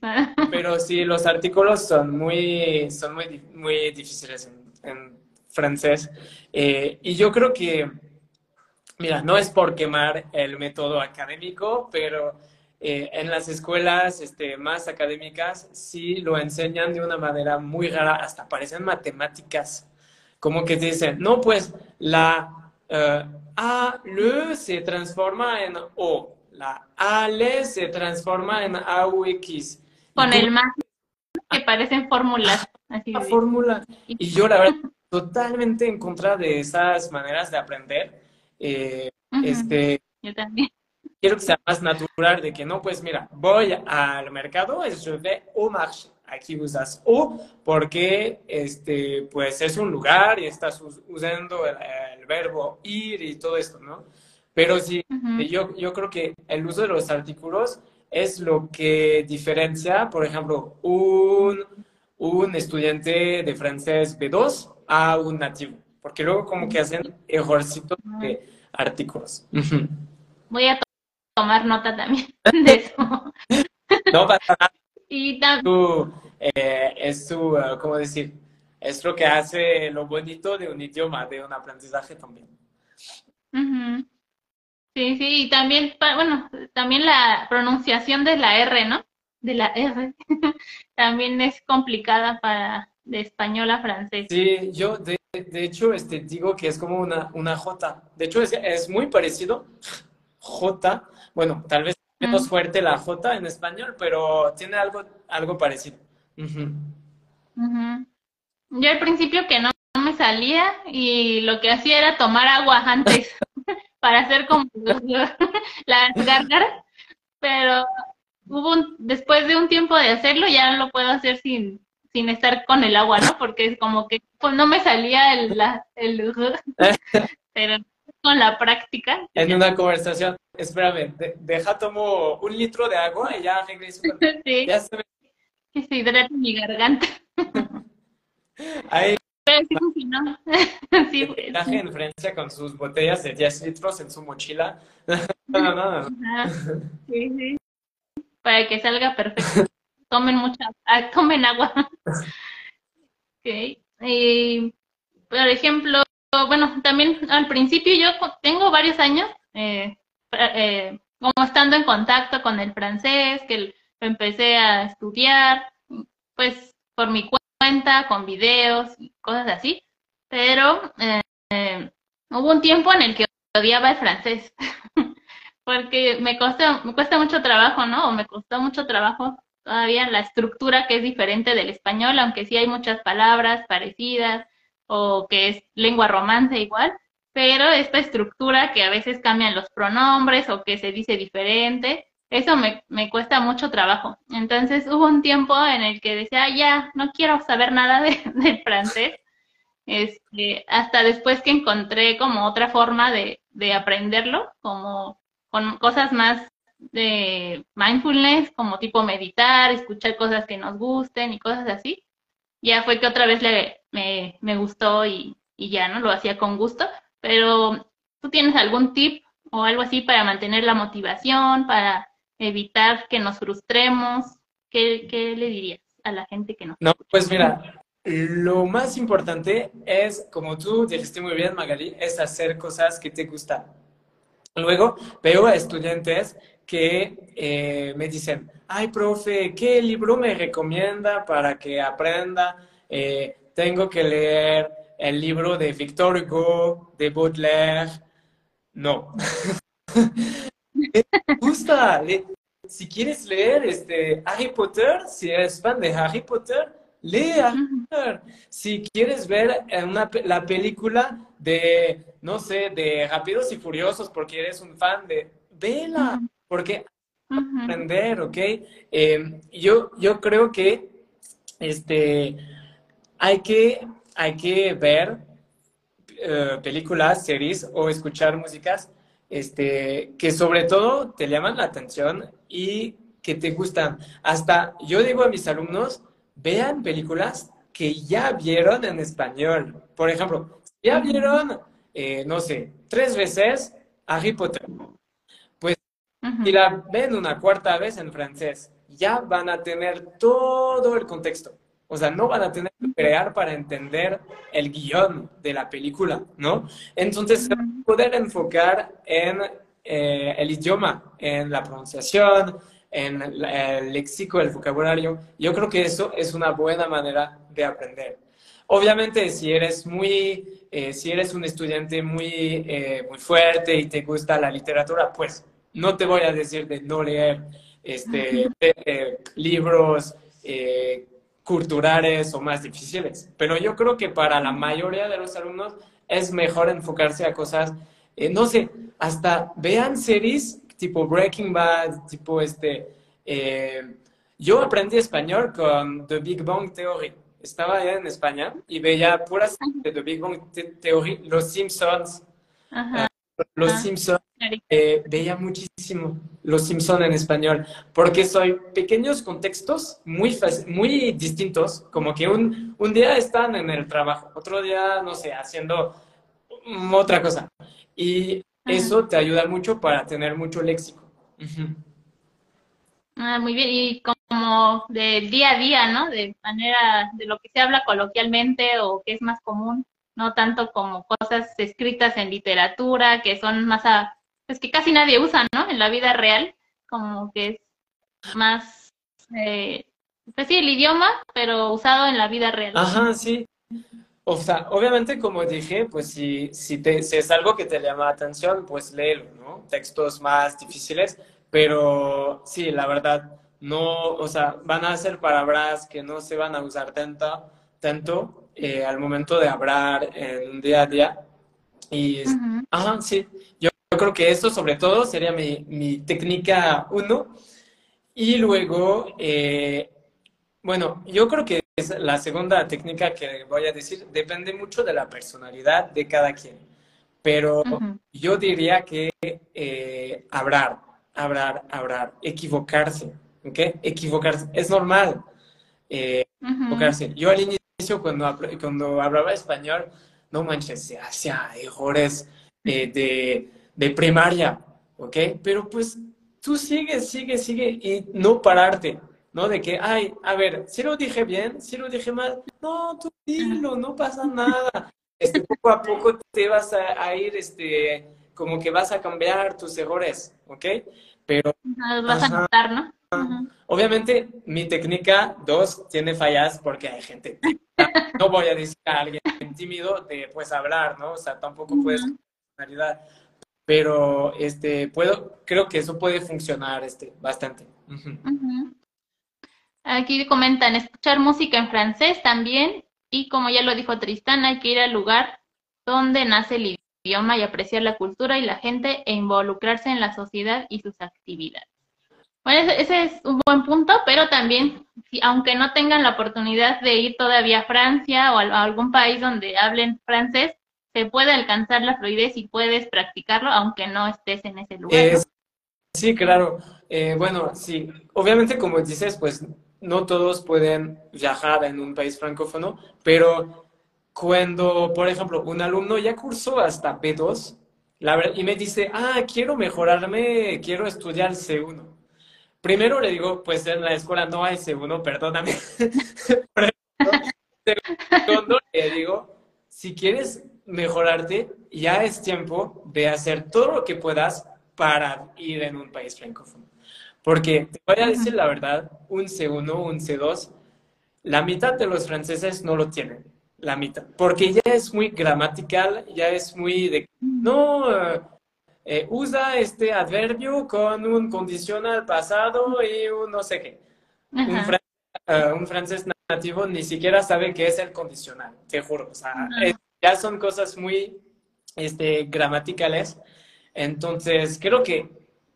Pero sí, los artículos son muy, son muy, muy difíciles en francés. Eh, y yo creo que, mira, no es por quemar el método académico, pero eh, en las escuelas este, más académicas sí lo enseñan de una manera muy rara, hasta parecen matemáticas. Como que dicen, no, pues la uh, A, le se transforma en O, la A, le se transforma en A, U, X. Con el más que parecen fórmulas. Así la fórmula. Y yo, la verdad, totalmente en contra de esas maneras de aprender. Eh, este, Yo también. Quiero que sea más natural de que no, pues mira, voy al mercado, es je vais au marché. Aquí usas o porque este, pues es un lugar y estás usando el, verbo ir y todo esto, ¿no? Pero sí, yo, yo creo que el uso de los artículos es lo que diferencia, por ejemplo, un, un estudiante de francés B2 a un nativo, porque luego como que hacen errorcitos de artículos. Voy a tomar nota también de eso. no pasa nada. Y también... Eh, es su, eh, ¿cómo decir? Es lo que hace lo bonito de un idioma, de un aprendizaje también. Sí, sí, y también, bueno, también la pronunciación de la R, ¿no? De la R, también es complicada para, de español a francés. Sí, yo de, de hecho este, digo que es como una, una J. De hecho es, es muy parecido. J, bueno, tal vez menos fuerte la J en español, pero tiene algo, algo parecido. Yo al principio que no, me salía y lo que hacía era tomar agua antes para hacer como las gárgaras, pero hubo un, después de un tiempo de hacerlo ya lo puedo hacer sin, sin estar con el agua, ¿no? Porque es como que pues, no me salía el, la, el pero con la práctica. En una conversación, espérame, deja tomo un litro de agua y ya regreso. sí. Ya se, que se hidrata mi garganta. Ahí. Sí sí, viaje en Francia con sus botellas de 10 litros en su mochila. no, no. Sí, sí. Para que salga perfecto. Tomen mucha, ah, tomen agua. ok. Y, por ejemplo, bueno, también al principio yo tengo varios años eh, eh, como estando en contacto con el francés, que empecé a estudiar, pues por mi cuenta, con videos y cosas así, pero eh, hubo un tiempo en el que odiaba el francés, porque me cuesta, me cuesta mucho trabajo, ¿no? O me costó mucho trabajo todavía la estructura que es diferente del español, aunque sí hay muchas palabras parecidas o que es lengua romance igual, pero esta estructura que a veces cambian los pronombres o que se dice diferente, eso me, me cuesta mucho trabajo. Entonces hubo un tiempo en el que decía, ya, no quiero saber nada de, del francés, este, hasta después que encontré como otra forma de, de aprenderlo, como con cosas más de mindfulness, como tipo meditar, escuchar cosas que nos gusten y cosas así. Ya fue que otra vez le, me, me gustó y, y ya, ¿no? Lo hacía con gusto. Pero, ¿tú tienes algún tip o algo así para mantener la motivación, para evitar que nos frustremos? ¿Qué, qué le dirías a la gente que no? No, pues mira, lo más importante es, como tú dijiste muy bien, Magali, es hacer cosas que te gustan. Luego veo a estudiantes que eh, me dicen, ay, profe, ¿qué libro me recomienda para que aprenda? Eh, tengo que leer el libro de Victor Hugo, de Baudelaire. No. me gusta. Si quieres leer este, Harry Potter, si eres fan de Harry Potter, lee Harry Potter. Si quieres ver una, la película de, no sé, de Rápidos y Furiosos porque eres un fan de, vela, porque aprender, ¿ok? Eh, yo, yo creo que este, hay que hay que ver eh, películas, series o escuchar músicas este, que sobre todo te llaman la atención y que te gustan. Hasta yo digo a mis alumnos, vean películas que ya vieron en español. Por ejemplo, ya vieron, eh, no sé, tres veces Harry Potter. Pues si la ven una cuarta vez en francés, ya van a tener todo el contexto. O sea, no van a tener que crear para entender el guion de la película, ¿no? Entonces, poder enfocar en eh, el idioma, en la pronunciación, en el léxico, el vocabulario. Yo creo que eso es una buena manera de aprender. Obviamente, si eres muy, eh, si eres un estudiante muy, eh, muy fuerte y te gusta la literatura, pues no te voy a decir de no leer este, libros culturales o más difíciles. Pero yo creo que para la mayoría de los alumnos es mejor enfocarse a cosas, eh, no sé, hasta vean series tipo Breaking Bad, tipo este... Eh, yo aprendí español con The Big Bang Theory. Estaba allá en España y veía puras de The Big Bang Theory, Los Simpsons. Los Simpsons eh, veía muchísimo Los Simpson en español, porque soy pequeños contextos muy, muy distintos, como que un, un día están en el trabajo, otro día, no sé, haciendo otra cosa. Y eso te ayuda mucho para tener mucho léxico. Ah, muy bien, y como del día a día, ¿no? De manera, de lo que se habla coloquialmente o que es más común, no tanto como cosas escritas en literatura, que son más a, es que casi nadie usa, ¿no? En la vida real, como que es más, eh, pues sí, el idioma, pero usado en la vida real. Ajá, sí. O sea, obviamente, como dije, pues si, si, te, si es algo que te llama la atención, pues léelo, ¿no? Textos más difíciles, pero sí, la verdad, no, o sea, van a ser palabras que no se van a usar tanto, tanto eh, al momento de hablar en un día a día. Y, ajá, sí, yo, creo que esto sobre todo sería mi, mi técnica uno. Y luego, eh, bueno, yo creo que es la segunda técnica que voy a decir, depende mucho de la personalidad de cada quien. Pero yo diría que eh, hablar, hablar, hablar, equivocarse, ¿ok? Equivocarse, es normal eh, equivocarse. Yo al inicio, cuando, cuando hablaba español, no manches, hacía errores eh, de, de primaria, ¿ok? Pero pues tú sigues, sigue, sigue y no pararte, ¿no? De que, ay, a ver, si lo dije bien, si lo dije mal, no, tú dilo, no pasa nada. Este, poco a poco te vas a, ir, este, como que vas a cambiar tus errores, ¿ok? Pero... vas a notar, ¿no? Obviamente, mi técnica dos tiene fallas porque hay gente. No voy a decir a alguien tímido de pues hablar, ¿no? O sea, tampoco puedes personalidad. Pero este puedo, creo que eso puede funcionar este bastante. Aquí comentan escuchar música en francés también y como ya lo dijo Tristán, hay que ir al lugar donde nace el idioma y apreciar la cultura y la gente e involucrarse en la sociedad y sus actividades. Bueno, ese, es un buen punto, pero también, si, aunque no tengan la oportunidad de ir todavía a Francia o a, algún país donde hablen francés, se puede alcanzar la fluidez y puedes practicarlo aunque no estés en ese lugar. Sí, claro. Eh, bueno, sí, obviamente como dices, pues no todos pueden viajar en un país francófono, pero cuando, por ejemplo, un alumno ya cursó hasta B2 la y me dice, ah, quiero mejorarme, quiero estudiar C1. Primero le digo, pues en la escuela no hay C1, perdóname. Segundo, le digo, si quieres mejorarte, ya es tiempo de hacer todo lo que puedas para ir en un país francófono. Porque te voy a decir la verdad, un C1, un C2, la mitad de los franceses no lo tienen, la mitad, porque ya es muy gramatical, ya es muy de, no, eh, usa este adverbio con un condicional pasado y un no sé qué. Eh, un, francés nativo ni siquiera sabe qué es el condicional, te juro. O sea, ya son cosas muy este, gramaticales. Entonces, creo que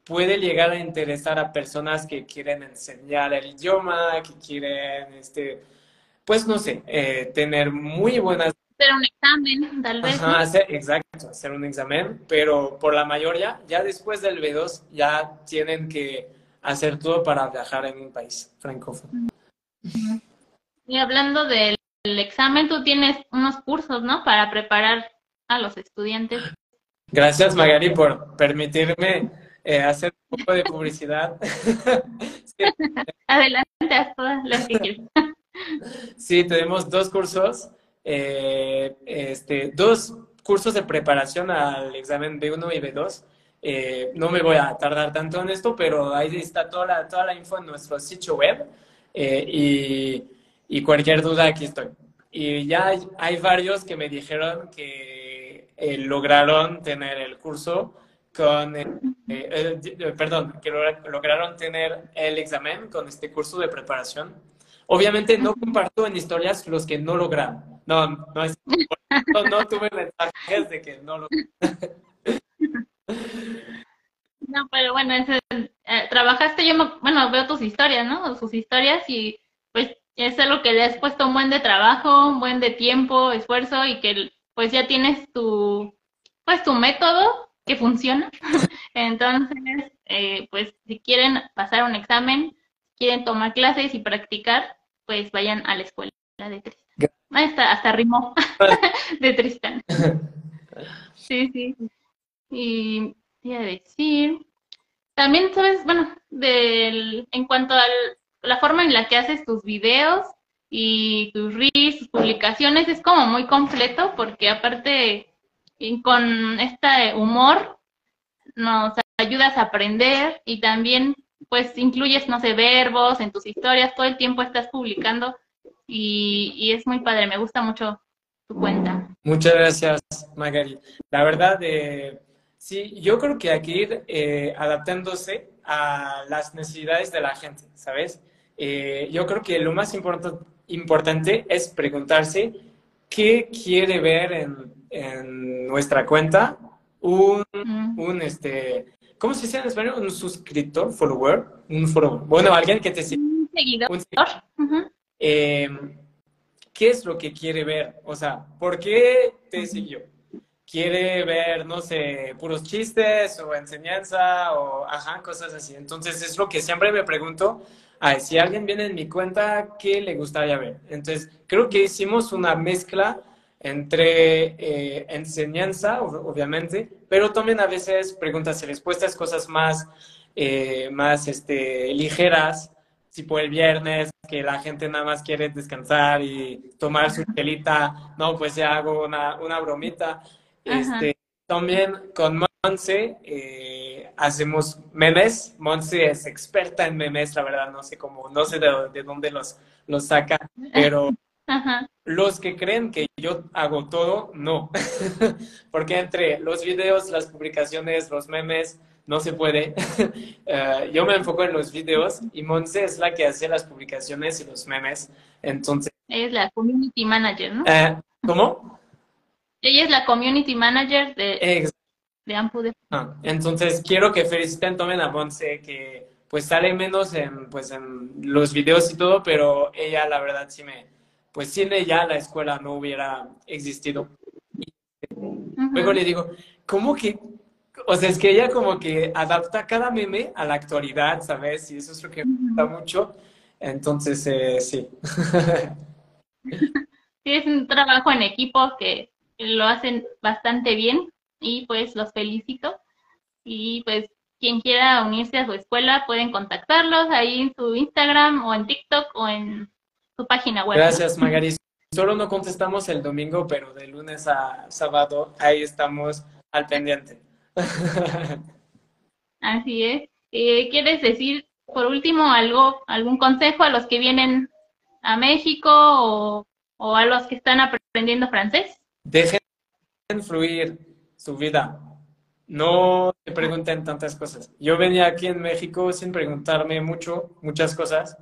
puede llegar a interesar a personas que quieren enseñar el idioma, que quieren, este, pues no sé, eh, tener muy buenas... Hacer un examen, tal vez. exacto, hacer un examen, pero por la mayoría, ya después del B2, ya tienen que hacer todo para viajar en un país francófono. Y hablando del examen, tú tienes unos cursos, ¿no? Para preparar a los estudiantes. Gracias, Magari, por permitirme eh, hacer un poco de publicidad. Adelante, haz todas las que Sí, tenemos dos cursos, eh, este, dos cursos de preparación al examen B1 y B2. Eh, no me voy a tardar tanto en esto, pero ahí está toda la, toda la info en nuestro sitio web y, y, cualquier duda aquí estoy. Y ya hay, hay varios que me dijeron que lograron tener el curso con, eh, eh, eh, perdón, que lograron tener el examen con este curso de preparación. Obviamente no comparto en historias los que no lograron. No, no, es, no, tuve mensajes de que no lograron. No, pero bueno, trabajaste, yo, bueno, veo tus historias, ¿no? Sus historias y pues es algo que le has puesto un buen de trabajo, un buen de tiempo, esfuerzo y que pues ya tienes tu, pues tu método que funciona. Entonces, eh, pues si quieren pasar un examen, quieren tomar clases y practicar, pues vayan a la escuela de Tristan. Hasta, hasta rimó de Tristan. Sí, sí. Y voy a decir, también sabes, bueno, del, en cuanto a la forma en la que haces tus videos y tus reels, tus publicaciones, es como muy completo porque aparte con este humor nos ayudas a aprender y también pues incluyes, no sé, verbos en tus historias, todo el tiempo estás publicando y, es muy padre, me gusta mucho tu cuenta. Muchas gracias, Magari. La verdad, eh, sí, yo creo que hay que ir eh, adaptándose a las necesidades de la gente, ¿sabes? Eh, yo creo que lo más importante es preguntarse qué quiere ver en, nuestra cuenta un, un, este, ¿cómo se dice en español? Un suscriptor, follower, un follower. Bueno, alguien que te sigue. Un seguidor. Eh, ¿Qué es lo que quiere ver? O sea, ¿por qué te siguió? quiere ver, no sé, puros chistes o enseñanza o, ajá, cosas así. Entonces es lo que siempre me pregunto, ay, si alguien viene en mi cuenta, ¿qué le gustaría ver? Entonces creo que hicimos una mezcla entre eh, enseñanza, obviamente, pero también a veces preguntas y respuestas, cosas más, eh, más este, ligeras, tipo el viernes, que la gente nada más quiere descansar y tomar su telita, no, pues ya hago una, una bromita. Este, también con Monse eh, hacemos memes. Monse es experta en memes, la verdad, no sé cómo, no sé de, dónde los, los saca, pero los que creen que yo hago todo, no. Porque entre los videos, las publicaciones, los memes, no se puede. Eh, yo me enfoco en los videos y Monse es la que hace las publicaciones y los memes. Entonces. Es la community manager, ¿no? Eh, ¿Cómo? Ella es la community manager de, de Ampude. Ah, entonces, quiero que feliciten también a Monse, que pues sale menos en, pues, en los videos y todo, pero ella, la verdad, sí me, pues sin ella la escuela no hubiera existido. Luego le digo, ¿cómo que? O sea, es que ella como que adapta cada meme a la actualidad, ¿sabes? Y eso es lo que me gusta mucho. Entonces, eh, sí. sí, es un trabajo en equipo que lo hacen bastante bien y pues los felicito. Y pues quien quiera unirse a su escuela pueden contactarlos ahí en su Instagram o en TikTok o en su página web. Gracias, Magaris. Solo no contestamos el domingo, pero de lunes a sábado ahí estamos al pendiente. Así es. Eh, ¿Quieres decir, por último, algo, algún consejo a los que vienen a México o, o a los que están aprendiendo francés? Dejen fluir su vida. No te pregunten tantas cosas. Yo venía aquí en México sin preguntarme mucho, muchas cosas.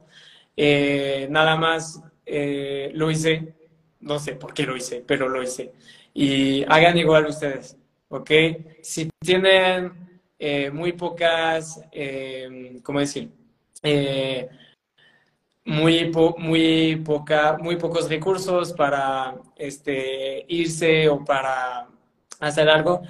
Eh, nada más eh, lo hice. No sé por qué lo hice, pero lo hice. Y hagan igual ustedes, ¿ok? Si tienen eh, muy pocas, ¿cómo decir? muy, muy, poca, muy pocos recursos para este, irse o para hacer algo,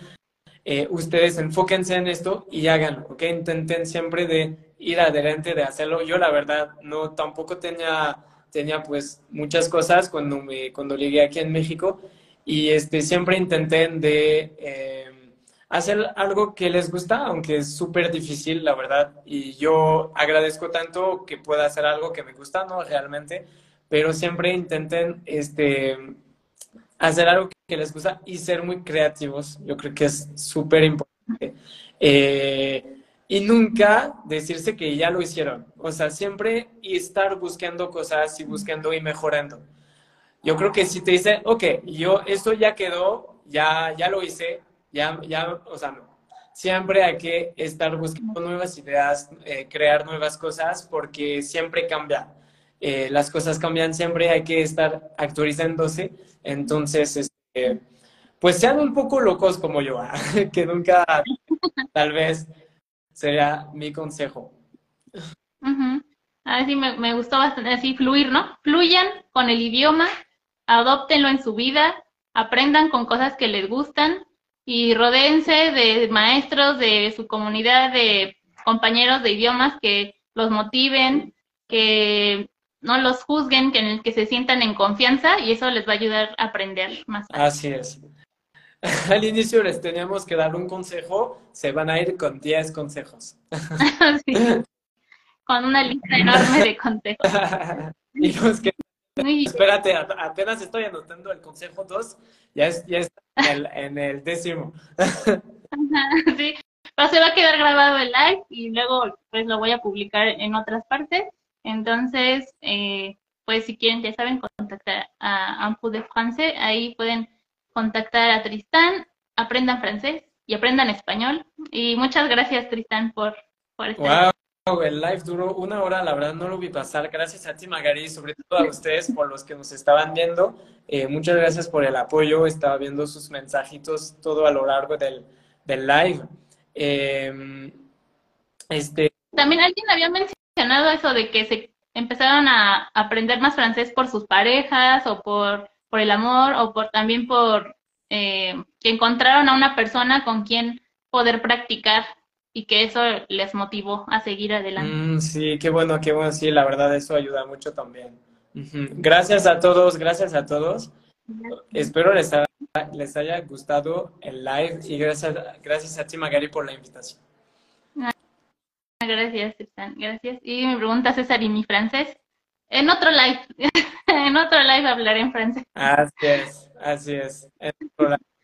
eh, ustedes enfóquense en esto y háganlo, ¿ok? Intenten siempre de ir adelante, de hacerlo. Yo la verdad no, tampoco tenía, tenía pues muchas cosas cuando, me, cuando llegué aquí en México y este, siempre intenté de... Eh, hacer algo que les gusta, aunque es súper difícil, la verdad. Y yo agradezco tanto que pueda hacer algo que me gusta, ¿no? Realmente. Pero siempre intenten este, hacer algo que les gusta y ser muy creativos. Yo creo que es súper importante. Eh, y nunca decirse que ya lo hicieron. O sea, siempre estar buscando cosas y buscando y mejorando. Yo creo que si te dicen, ok, yo esto ya quedó, ya, ya lo hice, ya, ya, o sea, no. Siempre hay que estar buscando nuevas ideas, eh, crear nuevas cosas, porque siempre cambia. Eh, las cosas cambian siempre, hay que estar actualizándose. Entonces, este, pues sean un poco locos como yo, ¿ah? que nunca, tal vez, sería mi consejo. Así me, me gustó bastante, así fluir, ¿no? Fluyan con el idioma, adóptenlo en su vida, aprendan con cosas que les gustan y rodéense de maestros de su comunidad, de compañeros de idiomas que los motiven, que no los juzguen, que en el que se sientan en confianza y eso les va a ayudar a aprender más. Así es. Al inicio les teníamos que dar un consejo, se van a ir con 10 consejos. Con una lista enorme de consejos. y que Espérate, apenas estoy anotando el consejo 2, ya, ya está en el, décimo. sí, pero se va a quedar grabado el live y luego pues lo voy a publicar en otras partes. Entonces, eh, pues si quieren, ya saben, contactar a Ampu de France, ahí pueden contactar a Tristán, aprendan francés y aprendan español. Y muchas gracias, Tristán, por Wow, el live duró una hora, la verdad no lo vi pasar. Gracias a ti, Magari, sobre todo a ustedes por los que nos estaban viendo. Eh, muchas gracias por el apoyo. Estaba viendo sus mensajitos todo a lo largo del, del live. Em, este... También alguien había mencionado eso de que se empezaron a aprender más francés por sus parejas o por, por el amor o por también por eh, que encontraron a una persona con quien poder practicar y que eso les motivó a seguir adelante. Mm, sí, qué bueno, qué bueno, sí, la verdad eso ayuda mucho también. Gracias a todos, gracias a todos. Espero les, les haya gustado el live y gracias, gracias a ti, Magari, por la invitación. Gracias, César, gracias. Y me pregunta César, ¿y mi francés? En otro live, en otro live hablaré en francés. Así es, así es.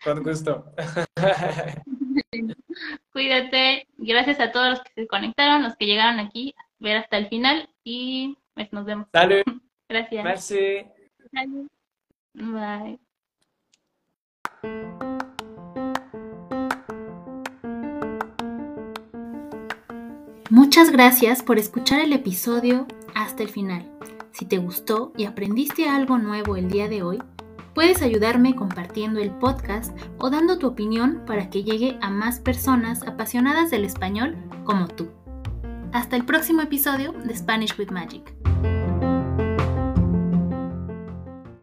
Con gusto. Cuídate. Gracias a todos los que se conectaron, los que llegaron aquí a ver hasta el final y pues nos vemos. Salud. Gracias. Merci. Bye. Muchas gracias por escuchar el episodio hasta el final. Si te gustó y aprendiste algo nuevo el día de hoy, puedes ayudarme compartiendo el podcast o dando tu opinión para que llegue a más personas apasionadas del español como tú. Hasta el próximo episodio de Spanish with Magic.